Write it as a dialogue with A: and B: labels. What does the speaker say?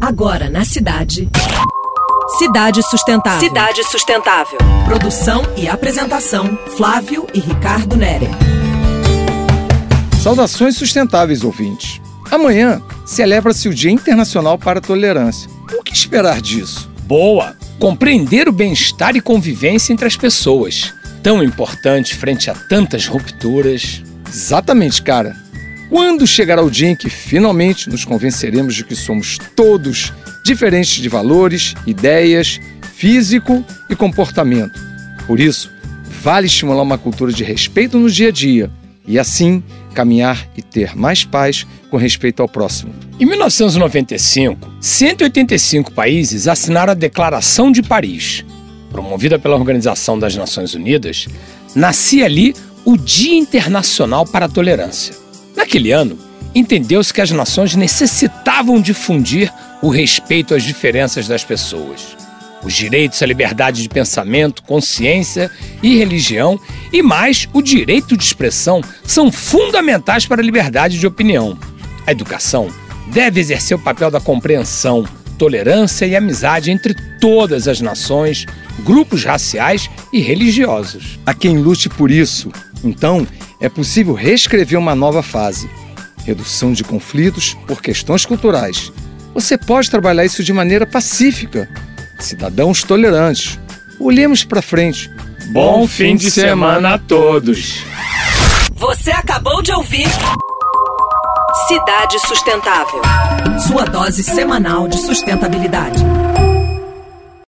A: Agora na cidade. Cidade Sustentável.
B: Cidade Sustentável.
A: Produção e apresentação: Flávio e Ricardo Nere.
C: Saudações sustentáveis, ouvintes. Amanhã celebra-se o Dia Internacional para a Tolerância. O que esperar disso?
D: Boa! Compreender o bem-estar e convivência entre as pessoas. Tão importante frente a tantas rupturas.
C: Exatamente, cara. Quando chegará o dia em que finalmente nos convenceremos de que somos todos diferentes de valores, ideias, físico e comportamento? Por isso, vale estimular uma cultura de respeito no dia a dia e assim caminhar e ter mais paz com respeito ao próximo.
D: Em 1995, 185 países assinaram a Declaração de Paris. Promovida pela Organização das Nações Unidas, nascia ali o Dia Internacional para a Tolerância. Naquele ano, entendeu-se que as nações necessitavam difundir o respeito às diferenças das pessoas. Os direitos à liberdade de pensamento, consciência e religião, e mais o direito de expressão, são fundamentais para a liberdade de opinião. A educação deve exercer o papel da compreensão, tolerância e amizade entre todas as nações, grupos raciais e religiosos.
C: A quem lute por isso, então, é possível reescrever uma nova fase. Redução de conflitos por questões culturais. Você pode trabalhar isso de maneira pacífica. Cidadãos tolerantes. Olhemos para frente.
D: Bom fim de semana a todos.
B: Você acabou de ouvir Cidade Sustentável.
A: Sua dose semanal de sustentabilidade.